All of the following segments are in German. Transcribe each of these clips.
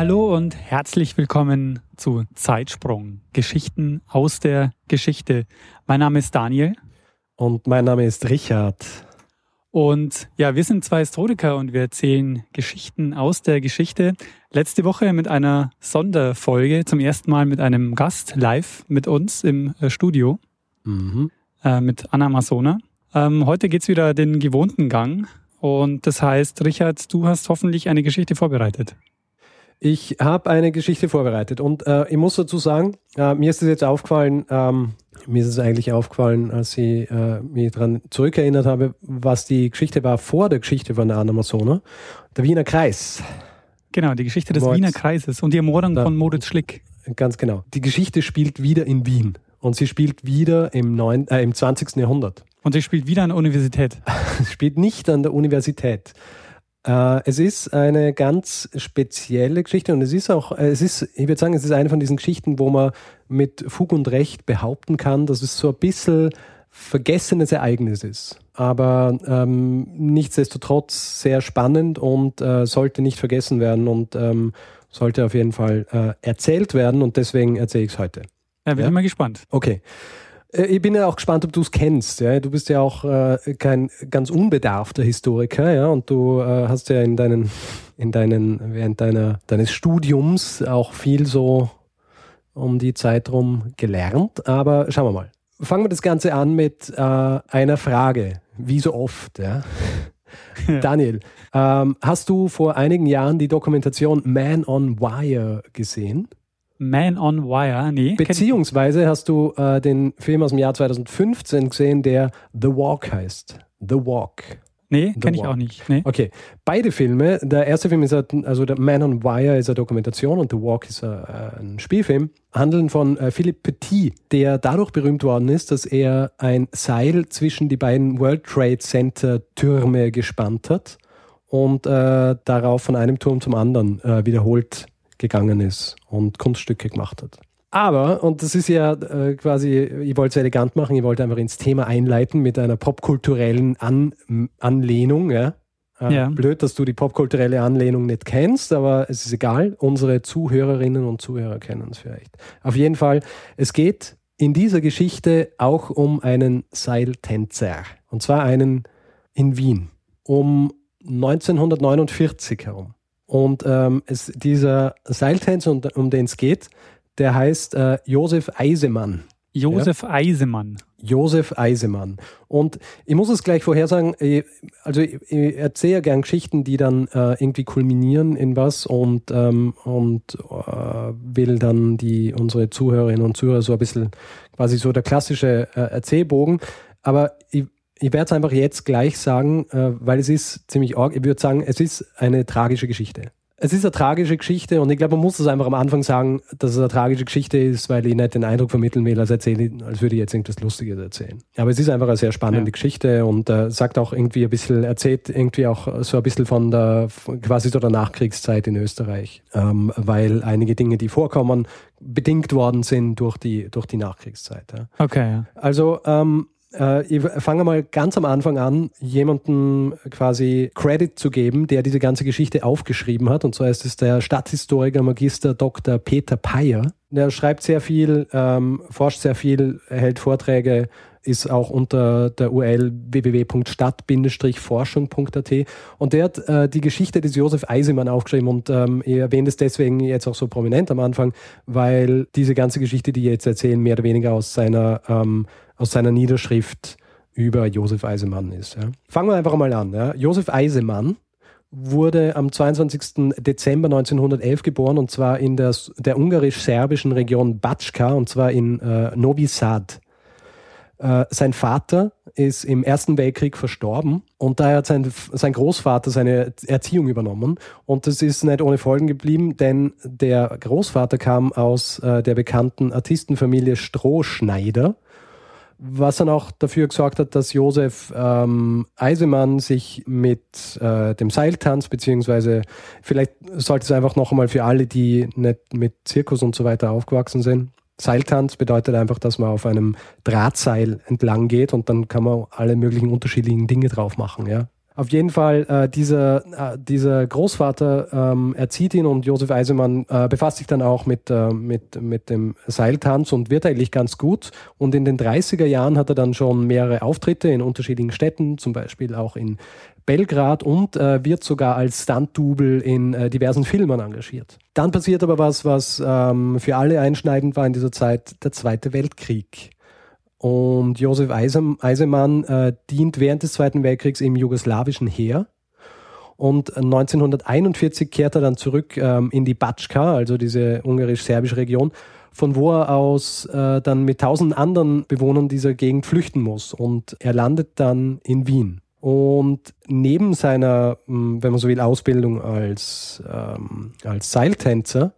Hallo und herzlich willkommen zu Zeitsprung. Geschichten aus der Geschichte. Mein Name ist Daniel. Und mein Name ist Richard. Und ja, wir sind zwei Historiker und wir erzählen Geschichten aus der Geschichte. Letzte Woche mit einer Sonderfolge, zum ersten Mal mit einem Gast live mit uns im äh, Studio, mhm. äh, mit Anna Masona. Ähm, heute geht's wieder den gewohnten Gang. Und das heißt, Richard, du hast hoffentlich eine Geschichte vorbereitet. Ich habe eine Geschichte vorbereitet und äh, ich muss dazu sagen, äh, mir ist es jetzt aufgefallen, ähm, mir ist es eigentlich aufgefallen, als ich äh, mich daran zurückerinnert habe, was die Geschichte war vor der Geschichte von der Anna Masona, der Wiener Kreis. Genau, die Geschichte des Moritz, Wiener Kreises und die Ermordung von Moritz Schlick. Ganz genau. Die Geschichte spielt wieder in Wien und sie spielt wieder im, neun, äh, im 20. Jahrhundert. Und sie spielt wieder an der Universität. sie spielt nicht an der Universität. Äh, es ist eine ganz spezielle Geschichte und es ist auch, äh, es ist, ich würde sagen, es ist eine von diesen Geschichten, wo man mit Fug und Recht behaupten kann, dass es so ein bisschen vergessenes Ereignis ist. Aber ähm, nichtsdestotrotz sehr spannend und äh, sollte nicht vergessen werden und ähm, sollte auf jeden Fall äh, erzählt werden und deswegen erzähle ich es heute. Ja, bin ja? mal gespannt. Okay. Äh, ich bin ja auch gespannt, ob du es kennst. Ja? Du bist ja auch äh, kein ganz unbedarfter Historiker, ja, und du äh, hast ja in deinen, in deinen, während deiner, deines Studiums auch viel so um die Zeit rum gelernt. Aber schauen wir mal. Fangen wir das Ganze an mit äh, einer Frage, wie so oft. Ja? Daniel, ähm, hast du vor einigen Jahren die Dokumentation Man on Wire gesehen? Man on Wire, nee. Beziehungsweise hast du äh, den Film aus dem Jahr 2015 gesehen, der The Walk heißt. The Walk. Nee, kenne ich auch nicht. Nee. Okay, beide Filme. Der erste Film ist, also der Man on Wire ist eine Dokumentation und The Walk ist ein Spielfilm. Handeln von äh, Philippe Petit, der dadurch berühmt worden ist, dass er ein Seil zwischen die beiden World Trade Center Türme gespannt hat und äh, darauf von einem Turm zum anderen äh, wiederholt gegangen ist und Kunststücke gemacht hat. Aber, und das ist ja äh, quasi, ich wollte es elegant machen, ich wollte einfach ins Thema einleiten mit einer popkulturellen An Anlehnung. Ja? Äh, ja. Blöd, dass du die popkulturelle Anlehnung nicht kennst, aber es ist egal. Unsere Zuhörerinnen und Zuhörer kennen es vielleicht. Auf jeden Fall, es geht in dieser Geschichte auch um einen Seiltänzer. Und zwar einen in Wien. Um 1949 herum. Und ähm, es, dieser Seiltänzer, um, um den es geht, der heißt äh, Josef Eisemann. Josef ja? Eisemann. Josef Eisemann. Und ich muss es gleich vorher sagen, ich, also ich, ich erzähle ja gern Geschichten, die dann äh, irgendwie kulminieren in was und, ähm, und äh, will dann die unsere Zuhörerinnen und Zuhörer so ein bisschen quasi so der klassische äh, Erzählbogen. Aber ich, ich werde es einfach jetzt gleich sagen, äh, weil es ist ziemlich arg. Ich würde sagen, es ist eine tragische Geschichte. Es ist eine tragische Geschichte und ich glaube, man muss es einfach am Anfang sagen, dass es eine tragische Geschichte ist, weil ich nicht den Eindruck vermitteln will, als, erzähle, als würde ich jetzt irgendwas Lustiges erzählen. Aber es ist einfach eine sehr spannende ja. Geschichte und äh, sagt auch irgendwie ein bisschen, erzählt irgendwie auch so ein bisschen von der quasi so der Nachkriegszeit in Österreich, ähm, weil einige Dinge, die vorkommen, bedingt worden sind durch die, durch die Nachkriegszeit. Ja. Okay. Ja. Also ähm, äh, ich fange mal ganz am Anfang an, jemandem quasi Credit zu geben, der diese ganze Geschichte aufgeschrieben hat. Und zwar ist es der Stadthistoriker Magister Dr. Peter Peyer. Der schreibt sehr viel, ähm, forscht sehr viel, hält Vorträge, ist auch unter der URL www.stadt-forschung.at und der hat äh, die Geschichte des Josef Eisemann aufgeschrieben und ähm, ich erwähne es deswegen jetzt auch so prominent am Anfang, weil diese ganze Geschichte, die ich jetzt erzählen, mehr oder weniger aus seiner ähm, aus seiner Niederschrift über Josef Eisemann ist. Ja. Fangen wir einfach mal an. Ja. Josef Eisemann wurde am 22. Dezember 1911 geboren und zwar in der, der ungarisch-serbischen Region Batschka und zwar in äh, Novi Sad. Äh, sein Vater ist im Ersten Weltkrieg verstorben und daher hat sein, sein Großvater seine Erziehung übernommen. Und das ist nicht ohne Folgen geblieben, denn der Großvater kam aus äh, der bekannten Artistenfamilie Strohschneider was dann auch dafür gesorgt hat, dass Josef ähm, Eisemann sich mit äh, dem Seiltanz, beziehungsweise vielleicht sollte es einfach noch einmal für alle, die nicht mit Zirkus und so weiter aufgewachsen sind. Seiltanz bedeutet einfach, dass man auf einem Drahtseil entlang geht und dann kann man alle möglichen unterschiedlichen Dinge drauf machen. Ja? Auf jeden Fall, äh, dieser, äh, dieser Großvater ähm, erzieht ihn und Josef Eisemann äh, befasst sich dann auch mit, äh, mit, mit dem Seiltanz und wird eigentlich ganz gut. Und in den 30er Jahren hat er dann schon mehrere Auftritte in unterschiedlichen Städten, zum Beispiel auch in Belgrad und äh, wird sogar als Stunt-Double in äh, diversen Filmen engagiert. Dann passiert aber was, was ähm, für alle einschneidend war in dieser Zeit, der Zweite Weltkrieg. Und Josef Eisemann äh, dient während des Zweiten Weltkriegs im jugoslawischen Heer. Und 1941 kehrt er dann zurück ähm, in die Batschka, also diese ungarisch-serbische Region, von wo er aus äh, dann mit tausend anderen Bewohnern dieser Gegend flüchten muss. Und er landet dann in Wien. Und neben seiner, hm, wenn man so will, Ausbildung als, ähm, als Seiltänzer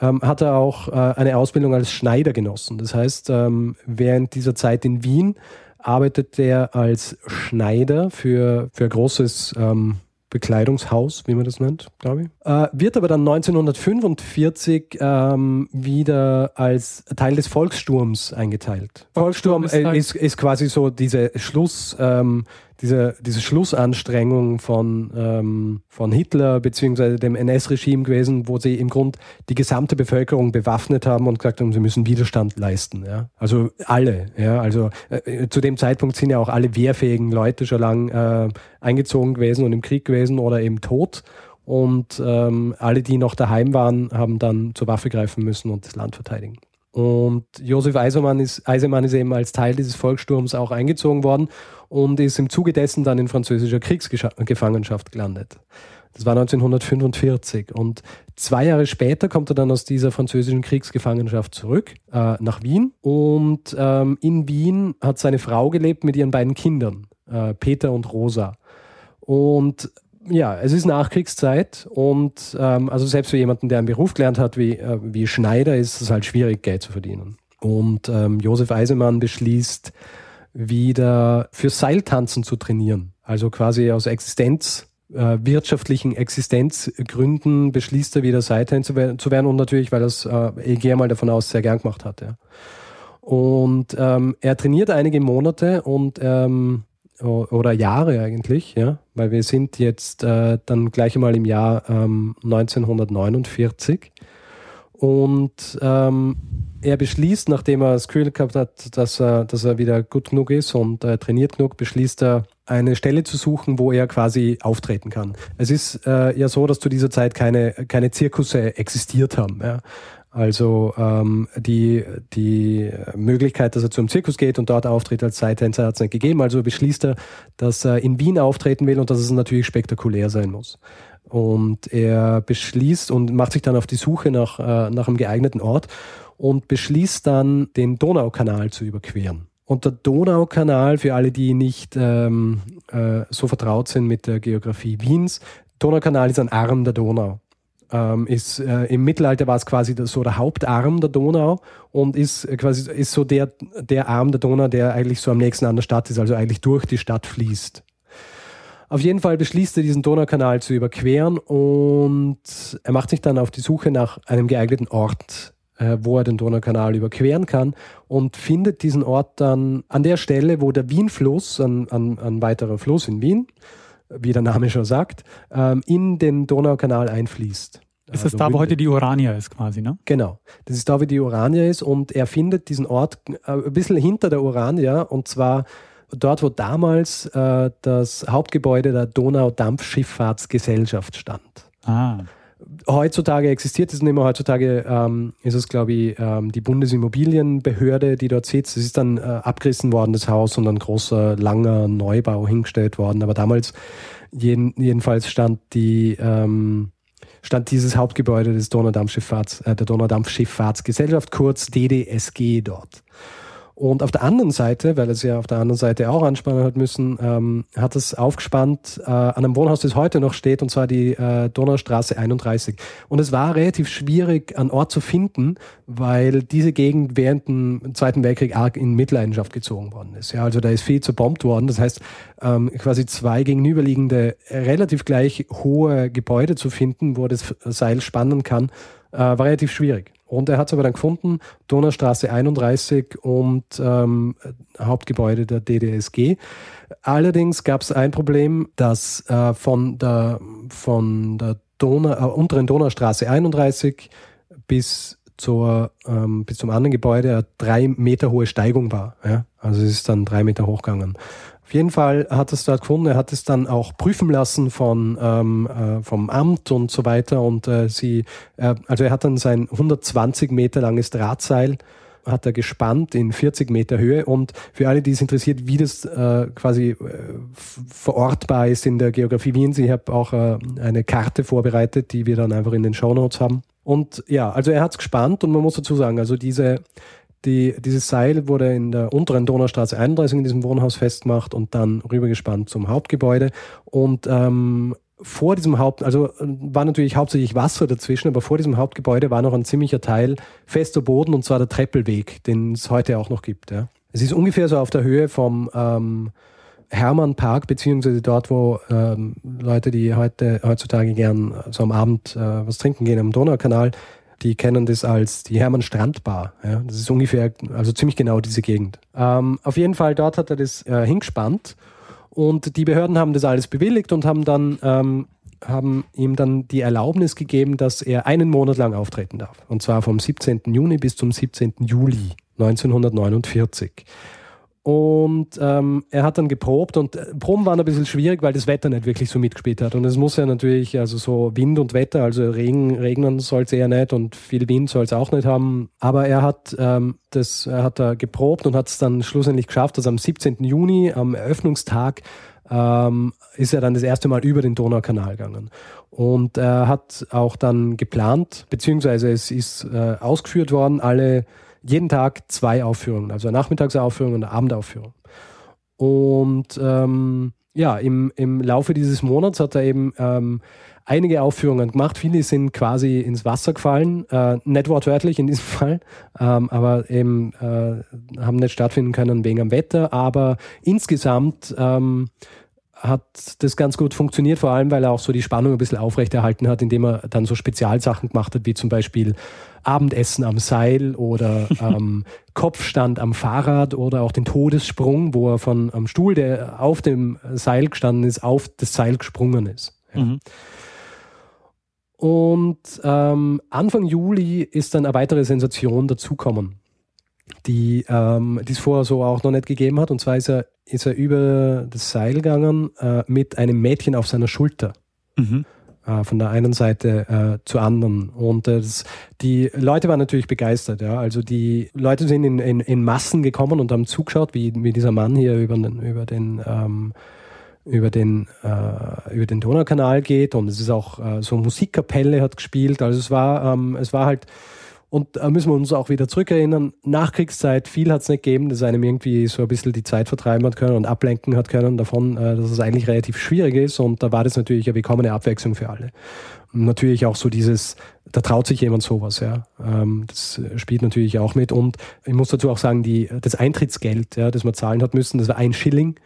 ähm, hat er auch äh, eine Ausbildung als Schneider genossen. Das heißt, ähm, während dieser Zeit in Wien arbeitet er als Schneider für, für ein großes ähm, Bekleidungshaus, wie man das nennt, glaube ich. Äh, wird aber dann 1945 ähm, wieder als Teil des Volkssturms eingeteilt. Volkssturm ist, äh, ist, ist quasi so diese Schluss, ähm, diese, diese Schlussanstrengung von, ähm, von Hitler bzw. dem NS-Regime gewesen, wo sie im Grund die gesamte Bevölkerung bewaffnet haben und gesagt haben, sie müssen Widerstand leisten. Ja? Also alle. Ja? Also äh, zu dem Zeitpunkt sind ja auch alle wehrfähigen Leute schon lang äh, eingezogen gewesen und im Krieg gewesen oder eben tot. Und ähm, alle, die noch daheim waren, haben dann zur Waffe greifen müssen und das Land verteidigen. Und Josef Eisenmann ist, Eisenmann ist eben als Teil dieses Volkssturms auch eingezogen worden und ist im Zuge dessen dann in französischer Kriegsgefangenschaft gelandet. Das war 1945 und zwei Jahre später kommt er dann aus dieser französischen Kriegsgefangenschaft zurück äh, nach Wien und ähm, in Wien hat seine Frau gelebt mit ihren beiden Kindern, äh, Peter und Rosa. Und ja, es ist Nachkriegszeit und ähm, also selbst für jemanden, der einen Beruf gelernt hat wie, äh, wie Schneider, ist es halt schwierig, Geld zu verdienen. Und ähm, Josef Eisemann beschließt, wieder für Seiltanzen zu trainieren. Also quasi aus Existenz, äh, wirtschaftlichen Existenzgründen beschließt er wieder Seiltänzer zu werden und natürlich, weil es, äh, ich gehe mal davon aus, sehr gern gemacht hat. Ja. Und ähm, er trainiert einige Monate und ähm, oder Jahre eigentlich, ja, weil wir sind jetzt äh, dann gleich einmal im Jahr ähm, 1949 und ähm, er beschließt, nachdem er das Gefühl gehabt hat, dass er, dass er wieder gut genug ist und äh, trainiert genug, beschließt er, eine Stelle zu suchen, wo er quasi auftreten kann. Es ist äh, ja so, dass zu dieser Zeit keine, keine Zirkusse existiert haben. Ja. Also ähm, die, die Möglichkeit, dass er zum Zirkus geht und dort auftritt als Seitänzer, hat es nicht gegeben. Also beschließt er, dass er in Wien auftreten will und dass es natürlich spektakulär sein muss. Und er beschließt und macht sich dann auf die Suche nach, äh, nach einem geeigneten Ort und beschließt dann, den Donaukanal zu überqueren. Und der Donaukanal, für alle, die nicht ähm, äh, so vertraut sind mit der Geografie Wiens, Donaukanal ist ein Arm der Donau ähm, ist äh, im Mittelalter war es quasi so der Hauptarm der Donau und ist quasi ist so der, der Arm der Donau, der eigentlich so am nächsten an der Stadt ist, also eigentlich durch die Stadt fließt. Auf jeden Fall beschließt er, diesen Donaukanal zu überqueren und er macht sich dann auf die Suche nach einem geeigneten Ort, äh, wo er den Donaukanal überqueren kann und findet diesen Ort dann an der Stelle, wo der Wienfluss, ein, ein, ein weiterer Fluss in Wien, wie der Name schon sagt, ähm, in den Donaukanal einfließt. Ist das also da, wo heute die Urania ist quasi, ne? Genau. Das ist da, wo die Urania ist und er findet diesen Ort äh, ein bisschen hinter der Urania und zwar dort, wo damals äh, das Hauptgebäude der Donaudampfschifffahrtsgesellschaft stand. Ah. Heutzutage existiert es nicht mehr. Heutzutage ähm, ist es, glaube ich, ähm, die Bundesimmobilienbehörde, die dort sitzt. Es ist dann äh, abgerissen worden, das Haus, und ein großer, langer Neubau hingestellt worden. Aber damals jeden, jedenfalls stand die ähm, stand dieses Hauptgebäude des Donaudampfschifffahrts, äh, der Donaudampfschifffahrtsgesellschaft, kurz DDSG dort. Und auf der anderen Seite, weil es ja auf der anderen Seite auch anspannen hat müssen, ähm, hat es aufgespannt äh, an einem Wohnhaus, das heute noch steht, und zwar die äh, Donaustraße 31. Und es war relativ schwierig, einen Ort zu finden, weil diese Gegend während dem Zweiten Weltkrieg arg in Mitleidenschaft gezogen worden ist. Ja, also da ist viel zerbombt worden. Das heißt, ähm, quasi zwei gegenüberliegende, relativ gleich hohe Gebäude zu finden, wo das Seil spannen kann, äh, war relativ schwierig. Und er hat es aber dann gefunden, Donaustraße 31 und ähm, Hauptgebäude der DDSG. Allerdings gab es ein Problem, dass äh, von der, von der Donau, äh, unteren Donaustraße 31 bis, zur, ähm, bis zum anderen Gebäude eine drei Meter hohe Steigung war. Ja? Also es ist dann drei Meter hochgegangen. Auf jeden Fall hat es dort gefunden. Er hat es dann auch prüfen lassen von, ähm, äh, vom Amt und so weiter. Und äh, sie, äh, also er hat dann sein 120 Meter langes Drahtseil hat er gespannt in 40 Meter Höhe und für alle, die es interessiert, wie das äh, quasi äh, verortbar ist in der Geografie Wiens, ich habe auch äh, eine Karte vorbereitet, die wir dann einfach in den Show Notes haben. Und ja, also er hat es gespannt und man muss dazu sagen, also diese, die, dieses Seil wurde in der unteren Donaustraße 31 in diesem Wohnhaus festgemacht und dann rübergespannt zum Hauptgebäude. Und ähm, vor diesem Haupt, also war natürlich hauptsächlich Wasser dazwischen, aber vor diesem Hauptgebäude war noch ein ziemlicher Teil fester Boden und zwar der Treppelweg, den es heute auch noch gibt. Ja. Es ist ungefähr so auf der Höhe vom ähm, Hermannpark, beziehungsweise dort, wo ähm, Leute, die heute heutzutage gern so am Abend äh, was trinken gehen am Donaukanal, die kennen das als die Hermann Strandbar. Ja, das ist ungefähr, also ziemlich genau diese Gegend. Ähm, auf jeden Fall dort hat er das äh, hingespannt und die Behörden haben das alles bewilligt und haben dann ähm, haben ihm dann die Erlaubnis gegeben, dass er einen Monat lang auftreten darf. Und zwar vom 17. Juni bis zum 17. Juli 1949. Und ähm, er hat dann geprobt und äh, Proben waren ein bisschen schwierig, weil das Wetter nicht wirklich so mitgespielt hat. Und es muss ja natürlich, also so Wind und Wetter, also Regen, regnen soll es eher nicht und viel Wind soll es auch nicht haben. Aber er hat ähm, das, er hat da geprobt und hat es dann schlussendlich geschafft, dass am 17. Juni, am Eröffnungstag, ähm, ist er dann das erste Mal über den Donaukanal gegangen. Und er hat auch dann geplant, beziehungsweise es ist äh, ausgeführt worden, alle jeden Tag zwei Aufführungen, also eine Nachmittagsaufführung und eine Abendaufführung. Und ähm, ja, im, im Laufe dieses Monats hat er eben ähm, einige Aufführungen gemacht. Viele sind quasi ins Wasser gefallen, äh, nicht wortwörtlich in diesem Fall, ähm, aber eben äh, haben nicht stattfinden können wegen dem Wetter. Aber insgesamt ähm, hat das ganz gut funktioniert, vor allem weil er auch so die Spannung ein bisschen aufrechterhalten hat, indem er dann so Spezialsachen gemacht hat, wie zum Beispiel Abendessen am Seil oder ähm, Kopfstand am Fahrrad oder auch den Todessprung, wo er von am Stuhl, der auf dem Seil gestanden ist, auf das Seil gesprungen ist. Ja. Mhm. Und ähm, Anfang Juli ist dann eine weitere Sensation dazukommen die ähm, es vorher so auch noch nicht gegeben hat. Und zwar ist er, ist er über das Seil gegangen äh, mit einem Mädchen auf seiner Schulter. Mhm. Äh, von der einen Seite äh, zur anderen. Und äh, das, die Leute waren natürlich begeistert. Ja? Also die Leute sind in, in, in Massen gekommen und haben zugeschaut, wie, wie dieser Mann hier über den, über den ähm, über den, äh, über den Donaukanal geht und es ist auch äh, so Musikkapelle hat gespielt. Also es war, ähm, es war halt und da müssen wir uns auch wieder zurückerinnern, Nachkriegszeit, viel hat es nicht gegeben, dass einem irgendwie so ein bisschen die Zeit vertreiben hat können und ablenken hat können davon, äh, dass es eigentlich relativ schwierig ist. Und da war das natürlich eine willkommene Abwechslung für alle. Und natürlich auch so dieses, da traut sich jemand sowas, ja. Ähm, das spielt natürlich auch mit. Und ich muss dazu auch sagen, die, das Eintrittsgeld, ja, das man zahlen hat müssen, das war ein Schilling.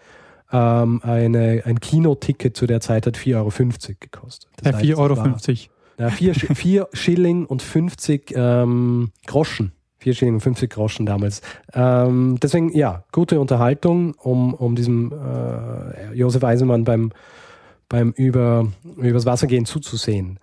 Ähm, eine, ein Kinoticket zu der Zeit hat 4,50 Euro gekostet. Das ja, 4,50 Euro. Ja, vier, vier Schilling und 50 ähm, Groschen. Vier Schilling und 50 Groschen damals. Ähm, deswegen, ja, gute Unterhaltung, um, um diesem äh, Josef Eisenmann beim, beim über, übers Wasser gehen zuzusehen.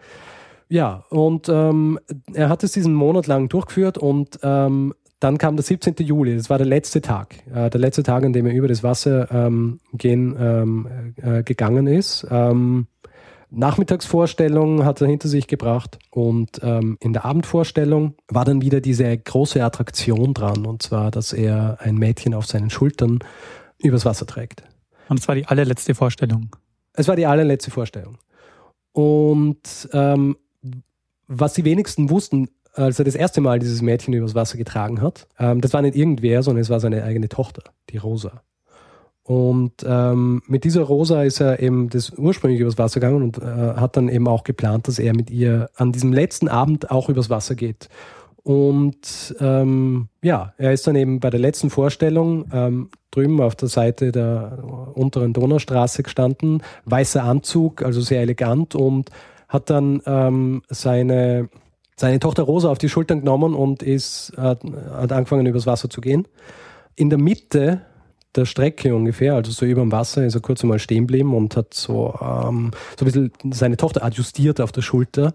Ja, und ähm, er hat es diesen Monat lang durchgeführt und ähm, dann kam der 17. Juli, das war der letzte Tag, äh, der letzte Tag, an dem er über das Wasser ähm, gehen ähm, äh, gegangen ist. Nachmittagsvorstellung hat er hinter sich gebracht und ähm, in der Abendvorstellung war dann wieder diese große Attraktion dran und zwar, dass er ein Mädchen auf seinen Schultern übers Wasser trägt. Und es war die allerletzte Vorstellung. Es war die allerletzte Vorstellung. Und ähm, was die wenigsten wussten, als er das erste Mal dieses Mädchen übers Wasser getragen hat, ähm, das war nicht irgendwer, sondern es war seine eigene Tochter, die Rosa. Und ähm, mit dieser Rosa ist er eben das ursprünglich übers Wasser gegangen und äh, hat dann eben auch geplant, dass er mit ihr an diesem letzten Abend auch übers Wasser geht. Und ähm, ja, er ist dann eben bei der letzten Vorstellung ähm, drüben auf der Seite der unteren Donaustraße gestanden, weißer Anzug, also sehr elegant und hat dann ähm, seine, seine Tochter Rosa auf die Schultern genommen und ist, hat, hat angefangen übers Wasser zu gehen. In der Mitte der Strecke ungefähr, also so über dem Wasser, ist er kurz einmal stehen geblieben und hat so, ähm, so ein bisschen seine Tochter adjustiert auf der Schulter.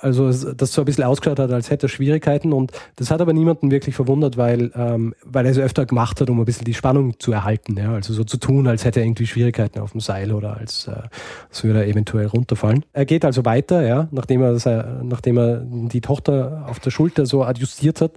Also das so ein bisschen ausgeschaut hat, als hätte er Schwierigkeiten und das hat aber niemanden wirklich verwundert, weil, ähm, weil er es öfter gemacht hat, um ein bisschen die Spannung zu erhalten. Ja? Also so zu tun, als hätte er irgendwie Schwierigkeiten auf dem Seil oder als, äh, als würde er eventuell runterfallen. Er geht also weiter, ja, nachdem er, nachdem er die Tochter auf der Schulter so adjustiert hat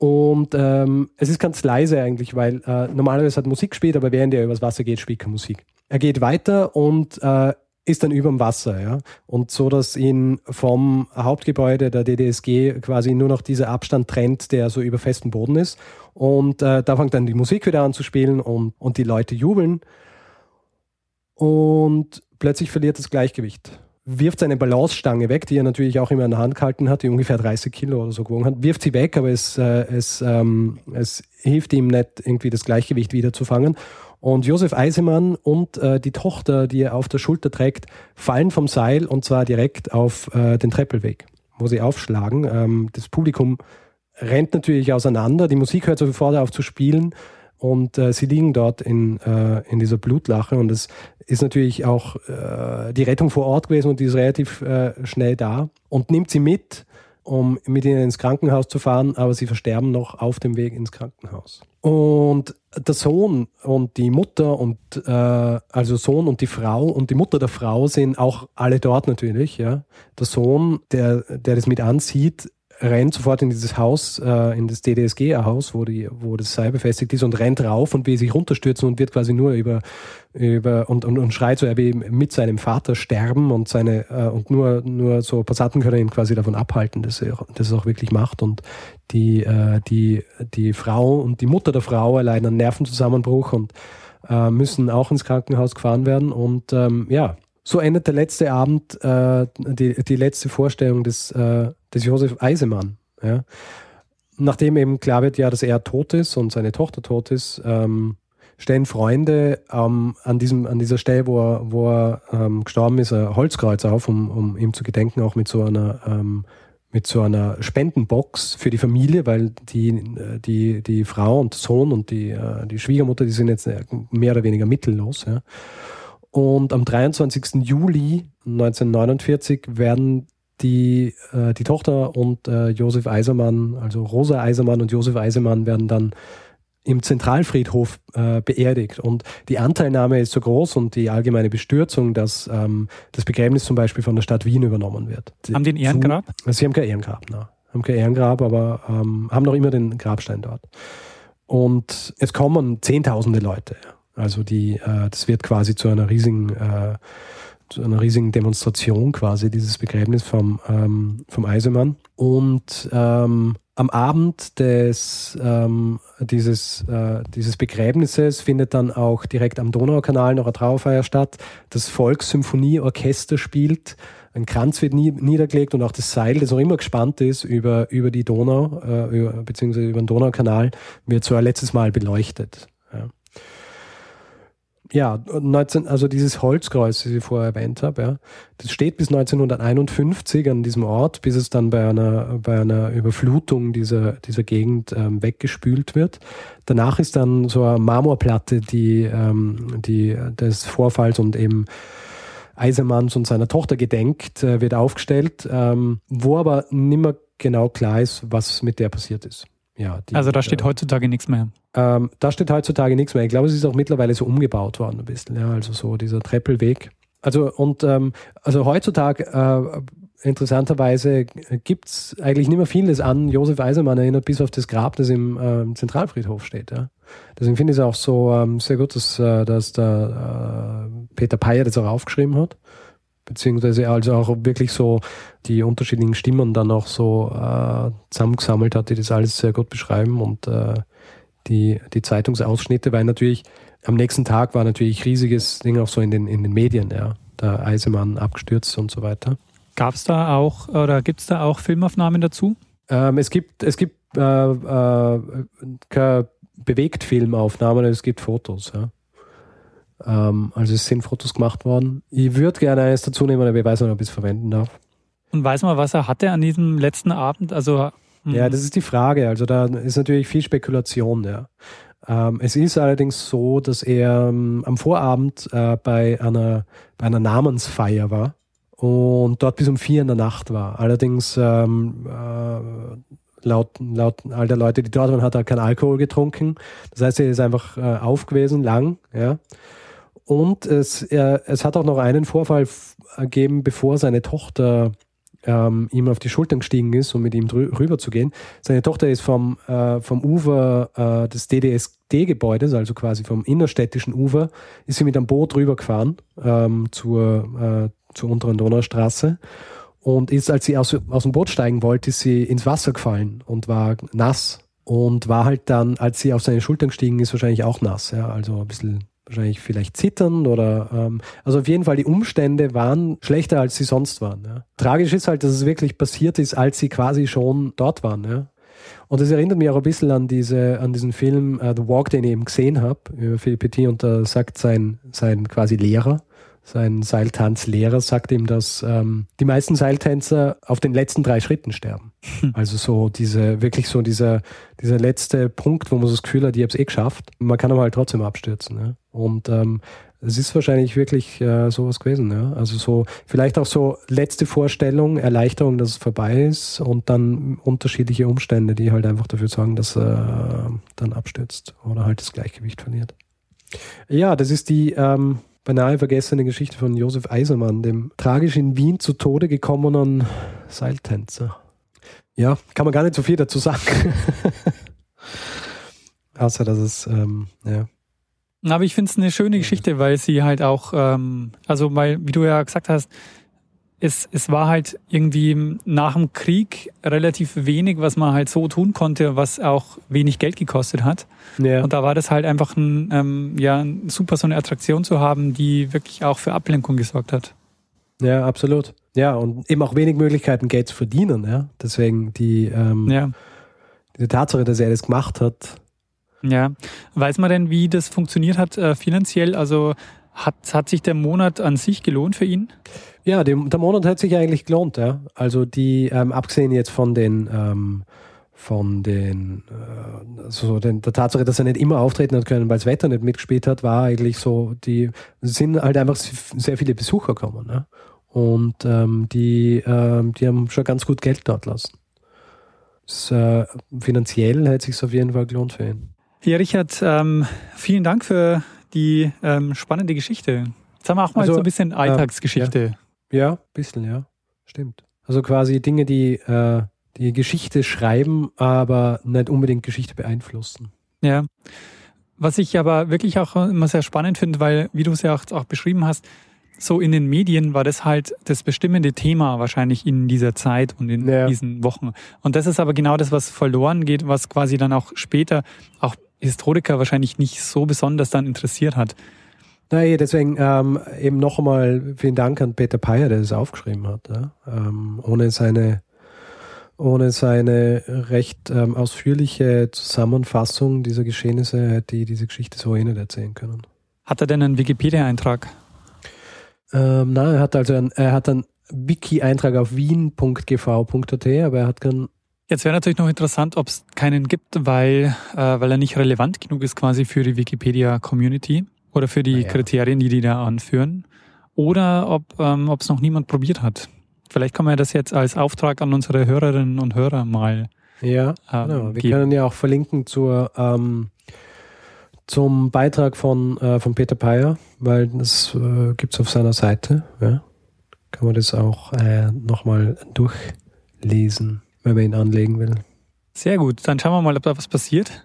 und ähm, es ist ganz leise eigentlich, weil äh, normalerweise hat Musik gespielt, aber während er übers Wasser geht, spielt keine Musik. Er geht weiter und äh, ist dann über dem Wasser, ja. Und so, dass ihn vom Hauptgebäude der DDSG quasi nur noch dieser Abstand trennt, der so über festem Boden ist. Und äh, da fängt dann die Musik wieder an zu spielen und, und die Leute jubeln. Und plötzlich verliert das Gleichgewicht wirft seine Balancestange weg, die er natürlich auch immer in der Hand gehalten hat, die ungefähr 30 Kilo oder so gewogen hat, wirft sie weg, aber es, äh, es, ähm, es hilft ihm nicht, irgendwie das Gleichgewicht wieder zu fangen. Und Josef Eisemann und äh, die Tochter, die er auf der Schulter trägt, fallen vom Seil und zwar direkt auf äh, den Treppelweg, wo sie aufschlagen. Ähm, das Publikum rennt natürlich auseinander, die Musik hört sofort auf zu spielen und äh, sie liegen dort in, äh, in dieser Blutlache und es ist natürlich auch äh, die Rettung vor Ort gewesen und die ist relativ äh, schnell da und nimmt sie mit, um mit ihnen ins Krankenhaus zu fahren, aber sie versterben noch auf dem Weg ins Krankenhaus. Und der Sohn und die Mutter und äh, also Sohn und die Frau und die Mutter der Frau sind auch alle dort natürlich. Ja, der Sohn, der der das mit ansieht, rennt sofort in dieses Haus, äh, in das DDSG-Haus, wo, die, wo das Seil befestigt ist und rennt rauf und will sich runterstürzen und wird quasi nur über, über und, und, und schreit so, er will mit seinem Vater sterben und seine äh, und nur, nur so Passanten können ihn quasi davon abhalten, dass er das auch wirklich macht. Und die, äh, die, die Frau und die Mutter der Frau erleiden einen Nervenzusammenbruch und äh, müssen auch ins Krankenhaus gefahren werden. Und ähm, ja, so endet der letzte Abend, äh, die, die letzte Vorstellung des, äh, des Josef Eisemann. Ja. Nachdem eben klar wird, ja, dass er tot ist und seine Tochter tot ist, ähm, stellen Freunde ähm, an, diesem, an dieser Stelle, wo er, wo er ähm, gestorben ist, ein Holzkreuz auf, um, um ihm zu gedenken, auch mit so einer ähm, mit so einer Spendenbox für die Familie, weil die, die, die Frau und Sohn und die, äh, die Schwiegermutter, die sind jetzt mehr oder weniger mittellos. Ja. Und am 23. Juli 1949 werden die, äh, die Tochter und äh, Josef Eisermann, also Rosa Eisermann und Josef Eisermann werden dann im Zentralfriedhof äh, beerdigt. Und die Anteilnahme ist so groß und die allgemeine Bestürzung, dass ähm, das Begräbnis zum Beispiel von der Stadt Wien übernommen wird. Haben die ein Ehrengrab? Sie haben kein Ehrengrab, ne? haben kein Ehrengrab, aber ähm, haben noch immer den Grabstein dort. Und es kommen Zehntausende Leute. Also die, äh, das wird quasi zu einer riesigen, äh, zu einer riesigen Demonstration quasi, dieses Begräbnis vom, ähm, vom Eisemann. Und ähm, am Abend des, ähm, dieses, äh, dieses Begräbnisses findet dann auch direkt am Donaukanal noch eine Trauerfeier statt. Das Volkssymphonieorchester spielt, ein Kranz wird nie, niedergelegt und auch das Seil, das noch immer gespannt ist über, über die Donau, äh, über, beziehungsweise über den Donaukanal, wird so ein letztes Mal beleuchtet. Ja ja, 19, also dieses Holzkreuz, das ich vorher erwähnt habe, ja, das steht bis 1951 an diesem Ort, bis es dann bei einer, bei einer Überflutung dieser, dieser Gegend ähm, weggespült wird. Danach ist dann so eine Marmorplatte, die, ähm, die des Vorfalls und eben Eisermanns und seiner Tochter gedenkt, äh, wird aufgestellt, ähm, wo aber nimmer genau klar ist, was mit der passiert ist. Ja, die, also da steht äh, heutzutage nichts mehr. Ähm, da steht heutzutage nichts mehr. Ich glaube, es ist auch mittlerweile so umgebaut worden ein bisschen. Ja, also so dieser Treppelweg. Also und ähm, also heutzutage äh, interessanterweise gibt es eigentlich nicht mehr vieles an Josef Eisermann erinnert, bis auf das Grab, das im äh, Zentralfriedhof steht. Ja. Deswegen finde ich es auch so ähm, sehr gut, dass, äh, dass der äh, Peter Peyer das auch aufgeschrieben hat beziehungsweise also auch wirklich so die unterschiedlichen Stimmen dann auch so äh, zusammengesammelt hat, die das alles sehr gut beschreiben und äh, die, die Zeitungsausschnitte, weil natürlich am nächsten Tag war natürlich riesiges Ding auch so in den, in den Medien, ja. Der Eisemann abgestürzt und so weiter. Gab es da auch oder gibt es da auch Filmaufnahmen dazu? Ähm, es gibt, es gibt äh, äh, keine Bewegtfilmaufnahmen, es gibt Fotos, ja. Ähm, also es sind Fotos gemacht worden. Ich würde gerne eines dazu nehmen, aber ich weiß nicht, ob ich es verwenden darf. Und weiß man, was er hatte an diesem letzten Abend? Also hm. ja, das ist die Frage. Also da ist natürlich viel Spekulation, ja. Ähm, es ist allerdings so, dass er ähm, am Vorabend äh, bei, einer, bei einer Namensfeier war und dort bis um vier in der Nacht war. Allerdings ähm, äh, laut, laut all der Leute, die dort waren, hat er keinen Alkohol getrunken. Das heißt, er ist einfach äh, auf gewesen, lang, ja. Und es, er, es hat auch noch einen Vorfall gegeben, bevor seine Tochter ähm, ihm auf die Schultern gestiegen ist, um mit ihm rüber zu gehen. Seine Tochter ist vom, äh, vom Ufer äh, des DDSD-Gebäudes, also quasi vom innerstädtischen Ufer, ist sie mit einem Boot rübergefahren ähm, zur, äh, zur unteren Donaustraße. Und ist, als sie aus, aus dem Boot steigen wollte, ist sie ins Wasser gefallen und war nass. Und war halt dann, als sie auf seine Schultern gestiegen ist, wahrscheinlich auch nass. Ja, also ein bisschen wahrscheinlich vielleicht zittern oder ähm, also auf jeden Fall die Umstände waren schlechter als sie sonst waren. Ja. Tragisch ist halt, dass es wirklich passiert ist, als sie quasi schon dort waren. Ja. Und das erinnert mich auch ein bisschen an diese an diesen Film uh, The Walk, den ich eben gesehen habe über Philippe Petit und da sagt sein sein quasi Lehrer sein Seiltanzlehrer sagt ihm, dass ähm, die meisten Seiltänzer auf den letzten drei Schritten sterben. Hm. Also so diese, wirklich so dieser, dieser letzte Punkt, wo man so das Gefühl hat, ich habe es eh geschafft. Man kann aber halt trotzdem abstürzen. Ja? Und ähm, es ist wahrscheinlich wirklich äh, sowas gewesen. Ja? Also so vielleicht auch so letzte Vorstellung, Erleichterung, dass es vorbei ist und dann unterschiedliche Umstände, die halt einfach dafür sorgen, dass er dann abstürzt oder halt das Gleichgewicht verliert. Ja, das ist die ähm, beinahe vergessene Geschichte von Josef Eisermann, dem tragisch in Wien zu Tode gekommenen Seiltänzer. Ja, kann man gar nicht so viel dazu sagen. Außer, dass es, ähm, ja. Aber ich finde es eine schöne Geschichte, weil sie halt auch, ähm, also weil, wie du ja gesagt hast, es, es war halt irgendwie nach dem Krieg relativ wenig, was man halt so tun konnte, was auch wenig Geld gekostet hat. Ja. Und da war das halt einfach ein, ähm, ja, super so eine Attraktion zu haben, die wirklich auch für Ablenkung gesorgt hat. Ja, absolut. Ja, und eben auch wenig Möglichkeiten, Geld zu verdienen. Ja? Deswegen die, ähm, ja. die Tatsache, dass er das gemacht hat. Ja, weiß man denn, wie das funktioniert hat äh, finanziell? Also hat, hat sich der Monat an sich gelohnt für ihn? Ja, der, der Monat hat sich eigentlich gelohnt, ja. Also die, ähm, abgesehen jetzt von den ähm, von den, äh, also den, der Tatsache, dass er nicht immer auftreten hat können, weil das Wetter nicht mitgespielt hat, war eigentlich so, die sind halt einfach sehr viele Besucher gekommen. Ne? Und ähm, die, ähm, die haben schon ganz gut Geld dort lassen. Das, äh, finanziell hätte es sich auf jeden Fall gelohnt für ihn. Ja, Richard, ähm, vielen Dank für die ähm, spannende Geschichte. Jetzt haben wir auch mal also, so ein bisschen Alltagsgeschichte. Äh, ja, ein bisschen, ja. Stimmt. Also quasi Dinge, die, äh, die Geschichte schreiben, aber nicht unbedingt Geschichte beeinflussen. Ja. Was ich aber wirklich auch immer sehr spannend finde, weil, wie du es ja auch, auch beschrieben hast, so in den Medien war das halt das bestimmende Thema wahrscheinlich in dieser Zeit und in ja. diesen Wochen. Und das ist aber genau das, was verloren geht, was quasi dann auch später auch Historiker wahrscheinlich nicht so besonders dann interessiert hat. Nein, deswegen ähm, eben noch einmal vielen Dank an Peter Peyer, der das aufgeschrieben hat. Ja? Ähm, ohne seine ohne seine recht ähm, ausführliche Zusammenfassung dieser Geschehnisse hätte ich diese Geschichte so eh nicht erzählen können. Hat er denn einen Wikipedia-Eintrag? Ähm, nein, er hat also einen, er hat einen Wiki-Eintrag auf wien.gv.at, aber er hat keinen Jetzt wäre natürlich noch interessant, ob es keinen gibt, weil, äh, weil er nicht relevant genug ist quasi für die Wikipedia-Community oder für die ja. Kriterien, die die da anführen. Oder ob ähm, es noch niemand probiert hat. Vielleicht kann man das jetzt als Auftrag an unsere Hörerinnen und Hörer mal. Ja, ähm, genau. Wir geben. können ja auch verlinken zur, ähm, zum Beitrag von, äh, von Peter Peyer, weil das äh, gibt es auf seiner Seite. Ja. Kann man das auch äh, nochmal durchlesen wenn man ihn anlegen will. Sehr gut, dann schauen wir mal, ob da was passiert.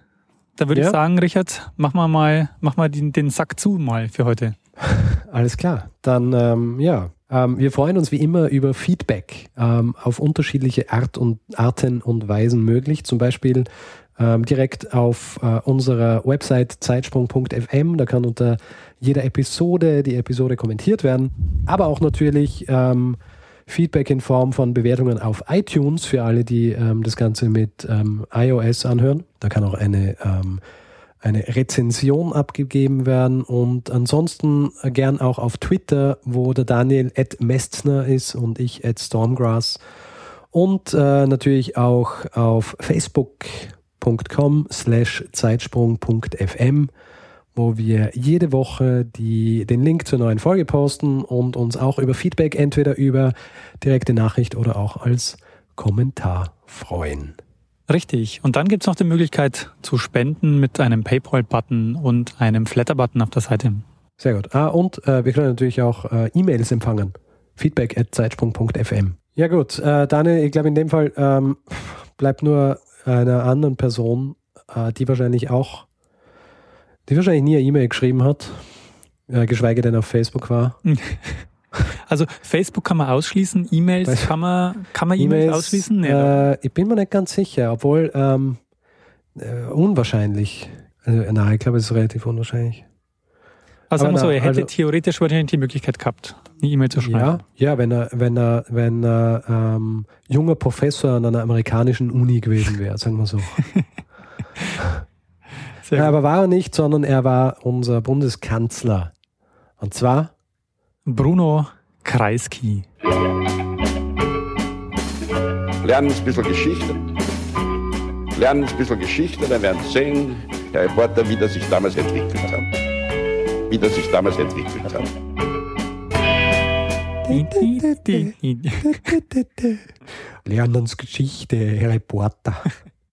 Da würde ja. ich sagen, Richard, mach mal, mal, mach mal den, den Sack zu mal für heute. Alles klar. Dann, ähm, ja, Ähm, wir freuen uns wie immer über Feedback ähm, auf unterschiedliche Art und, Arten und Weisen möglich. Zum Beispiel ähm, direkt auf äh, unserer Website zeitsprung.fm. Da kann unter jeder Episode die Episode kommentiert werden. Aber auch natürlich ähm, Feedback in Form von Bewertungen auf iTunes für alle, die ähm, das Ganze mit ähm, iOS anhören. Da kann auch eine ähm, eine Rezension abgegeben werden. Und ansonsten gern auch auf Twitter, wo der Daniel at Mestner ist und ich at Stormgrass. Und äh, natürlich auch auf facebook.com slash zeitsprung.fm, wo wir jede Woche die, den Link zur neuen Folge posten und uns auch über Feedback entweder über direkte Nachricht oder auch als Kommentar freuen. Richtig. Und dann gibt es noch die Möglichkeit zu spenden mit einem PayPal-Button und einem Flatter-Button auf der Seite. Sehr gut. Ah, und äh, wir können natürlich auch äh, E-Mails empfangen. Feedback at zeitsprung.fm. Ja gut, äh, Daniel, ich glaube in dem Fall ähm, bleibt nur einer anderen Person, äh, die wahrscheinlich auch, die wahrscheinlich nie eine E-Mail geschrieben hat, äh, geschweige denn auf Facebook war. Also Facebook kann man ausschließen, E-Mails kann man, kann man E-Mails ausschließen? Nee, äh, ich bin mir nicht ganz sicher, obwohl ähm, äh, unwahrscheinlich. Also, nein, ich glaube, es ist relativ unwahrscheinlich. Also sagen wir so, er hätte also, theoretisch wahrscheinlich die Möglichkeit gehabt, eine E-Mail zu schreiben. Ja, ja, wenn er, wenn er, wenn er ähm, junger Professor an einer amerikanischen Uni gewesen wäre, sagen wir so. ja, aber war er nicht, sondern er war unser Bundeskanzler. Und zwar Bruno Kreisky. Lernen ein bisschen Geschichte. Lernen ein bisschen Geschichte, dann werden Sie sehen, Herr Reporter, wie das sich damals entwickelt hat. Wie das sich damals entwickelt hat. Lernensgeschichte, Herr Reporter.